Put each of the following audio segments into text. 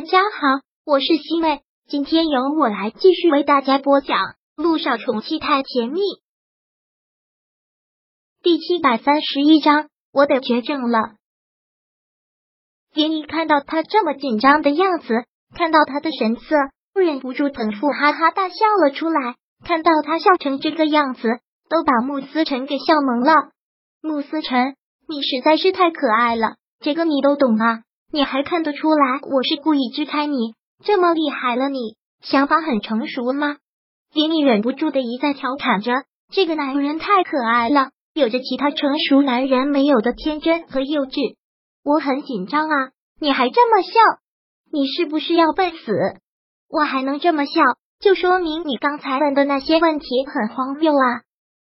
大家好，我是西妹，今天由我来继续为大家播讲《路上宠妻太甜蜜》第七百三十一章。我得绝症了。连一看到他这么紧张的样子，看到他的神色，忍不住捧腹哈哈大笑了出来。看到他笑成这个样子，都把穆思成给笑懵了。穆思成，你实在是太可爱了，这个你都懂啊。你还看得出来我是故意支开你？这么厉害了，你想法很成熟吗？林毅忍不住的一再调侃着，这个男人太可爱了，有着其他成熟男人没有的天真和幼稚。我很紧张啊，你还这么笑，你是不是要笨死？我还能这么笑，就说明你刚才问的那些问题很荒谬啊！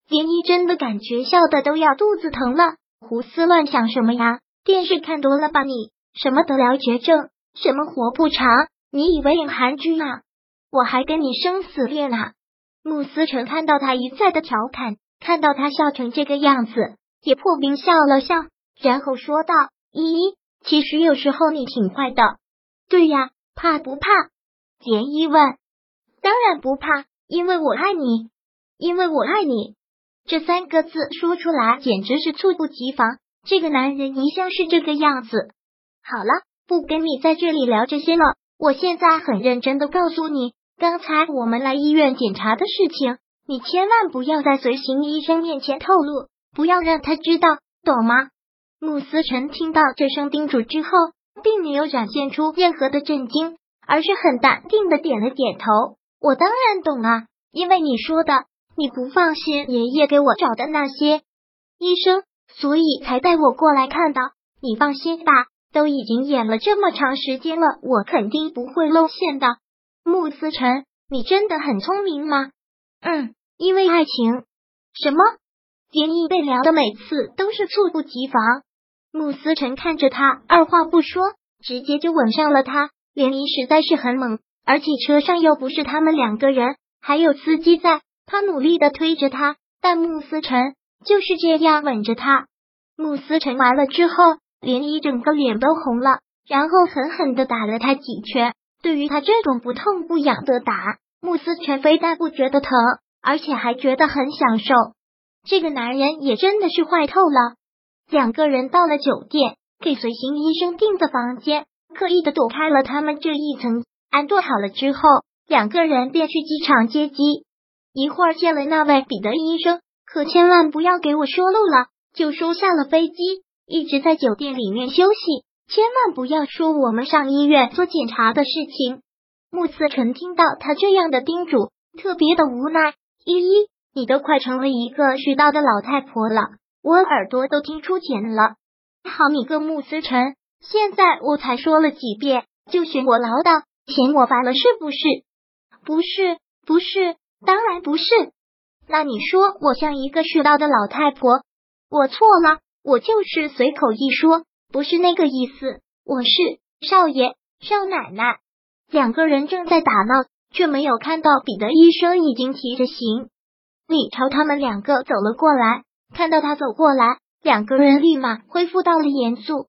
林毅真的感觉笑的都要肚子疼了，胡思乱想什么呀？电视看多了吧你？什么得了绝症，什么活不长？你以为演韩剧啊？我还跟你生死恋呢！穆思成看到他一再的调侃，看到他笑成这个样子，也破冰笑了笑，然后说道：“依依，其实有时候你挺坏的。”对呀，怕不怕？连依问。当然不怕，因为我爱你，因为我爱你。这三个字说出来简直是猝不及防。这个男人一向是这个样子。好了，不跟你在这里聊这些了。我现在很认真的告诉你，刚才我们来医院检查的事情，你千万不要在随行医生面前透露，不要让他知道，懂吗？穆思辰听到这声叮嘱之后，并没有展现出任何的震惊，而是很淡定的点了点头。我当然懂啊，因为你说的，你不放心爷爷给我找的那些医生，所以才带我过来看的。你放心吧。都已经演了这么长时间了，我肯定不会露馅的。穆思辰，你真的很聪明吗？嗯，因为爱情。什么？连毅被聊的每次都是猝不及防。穆思辰看着他，二话不说，直接就吻上了他。连毅实在是很猛，而且车上又不是他们两个人，还有司机在。他努力的推着他，但穆思辰就是这样吻着他。穆思辰完了之后。连一整个脸都红了，然后狠狠的打了他几拳。对于他这种不痛不痒的打，穆斯全非但不觉得疼，而且还觉得很享受。这个男人也真的是坏透了。两个人到了酒店，给随行医生订的房间，刻意的躲开了他们这一层。安顿好了之后，两个人便去机场接机。一会儿见了那位彼得医生，可千万不要给我说漏了，就说下了飞机。一直在酒店里面休息，千万不要说我们上医院做检查的事情。穆思成听到他这样的叮嘱，特别的无奈。依依，你都快成了一个絮叨的老太婆了，我耳朵都听出茧了。好你个穆思成，现在我才说了几遍，就嫌我唠叨，嫌我烦了是不是？不是，不是，当然不是。那你说我像一个絮叨的老太婆？我错了。我就是随口一说，不是那个意思。我是少爷、少奶奶，两个人正在打闹，却没有看到彼得医生已经提着行李朝他们两个走了过来。看到他走过来，两个人立马恢复到了严肃。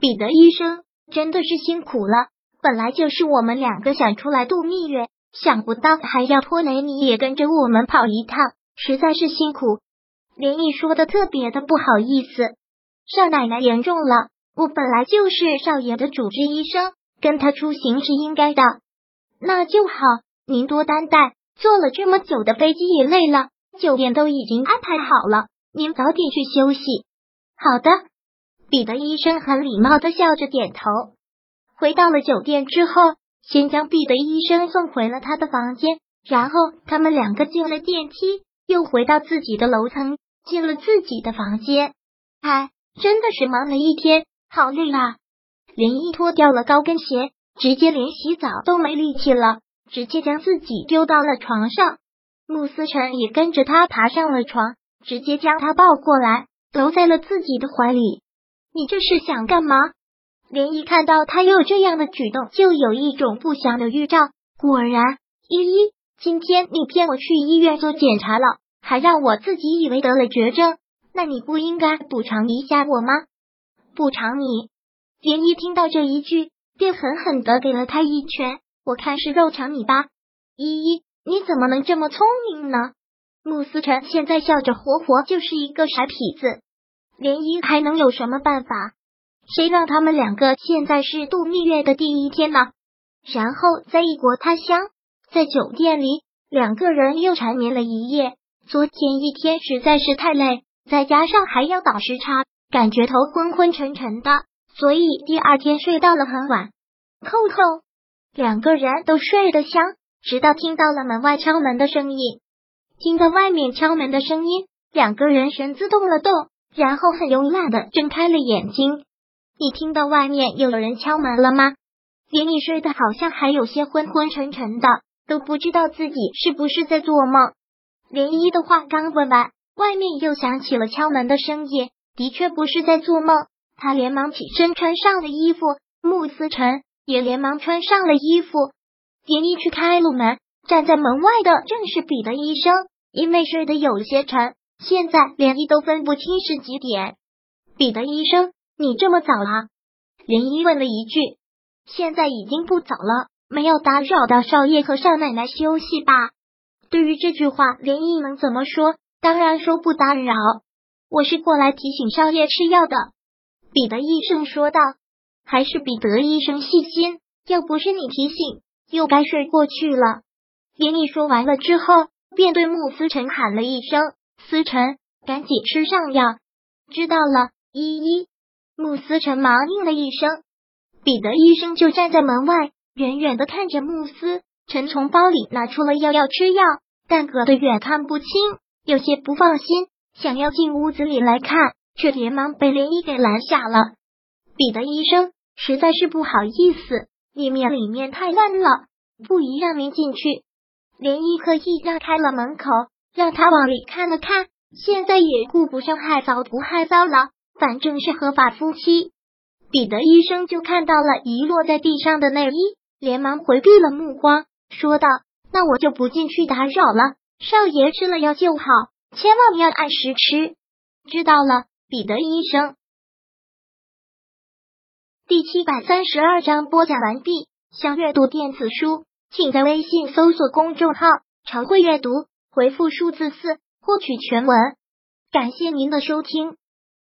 彼得医生真的是辛苦了，本来就是我们两个想出来度蜜月，想不到还要拖累你也跟着我们跑一趟，实在是辛苦。连毅说的特别的不好意思，少奶奶严重了。我本来就是少爷的主治医生，跟他出行是应该的。那就好，您多担待。坐了这么久的飞机也累了，酒店都已经安排好了，您早点去休息。好的，彼得医生很礼貌的笑着点头。回到了酒店之后，先将彼得医生送回了他的房间，然后他们两个进了电梯，又回到自己的楼层。进了自己的房间，哎，真的是忙了一天，好累啊！连依脱掉了高跟鞋，直接连洗澡都没力气了，直接将自己丢到了床上。穆思成也跟着他爬上了床，直接将他抱过来，搂在了自己的怀里。你这是想干嘛？连依看到他又这样的举动，就有一种不祥的预兆。果然，依依，今天你骗我去医院做检查了。还让我自己以为得了绝症，那你不应该补偿一下我吗？补偿你？连一听到这一句，便狠狠的给了他一拳。我看是肉偿你吧，依依，你怎么能这么聪明呢？穆思辰现在笑着，活活就是一个傻痞子。涟漪还能有什么办法？谁让他们两个现在是度蜜月的第一天呢？然后在异国他乡，在酒店里，两个人又缠绵了一夜。昨天一天实在是太累，再加上还要倒时差，感觉头昏昏沉沉的，所以第二天睡到了很晚。扣扣。两个人都睡得香，直到听到了门外敲门的声音。听到外面敲门的声音，两个人神自动了动，然后很慵懒的睁开了眼睛。你听到外面又有人敲门了吗？连你睡得好像还有些昏昏沉沉的，都不知道自己是不是在做梦。涟漪的话刚问完，外面又响起了敲门的声音，的确不是在做梦。他连忙起身，穿上了衣服。穆思辰。也连忙穿上了衣服，连衣去开了门。站在门外的正是彼得医生，因为睡得有些沉，现在连漪都分不清是几点。彼得医生，你这么早了？连漪问了一句。现在已经不早了，没有打扰到少爷和少奶奶休息吧？对于这句话，连毅能怎么说？当然说不打扰。我是过来提醒少爷吃药的。彼得医生说道。还是彼得医生细心，要不是你提醒，又该睡过去了。连毅说完了之后，便对穆思辰喊了一声：“思辰，赶紧吃上药。”知道了，依依。穆思辰忙应了一声。彼得医生就站在门外，远远的看着穆思陈从包里拿出了药要吃药，但隔得远看不清，有些不放心，想要进屋子里来看，却连忙被涟漪给拦下了。彼得医生。实在是不好意思，里面里面太乱了，不宜让您进去。连漪刻意让开了门口，让他往里看了看。现在也顾不上害臊不害臊了，反正是合法夫妻。彼得医生就看到了遗落在地上的内衣，连忙回避了目光，说道：“那我就不进去打扰了。少爷吃了药就好，千万要按时吃。”知道了，彼得医生。第七百三十二章播讲完毕。想阅读电子书，请在微信搜索公众号“常会阅读”，回复数字四获取全文。感谢您的收听。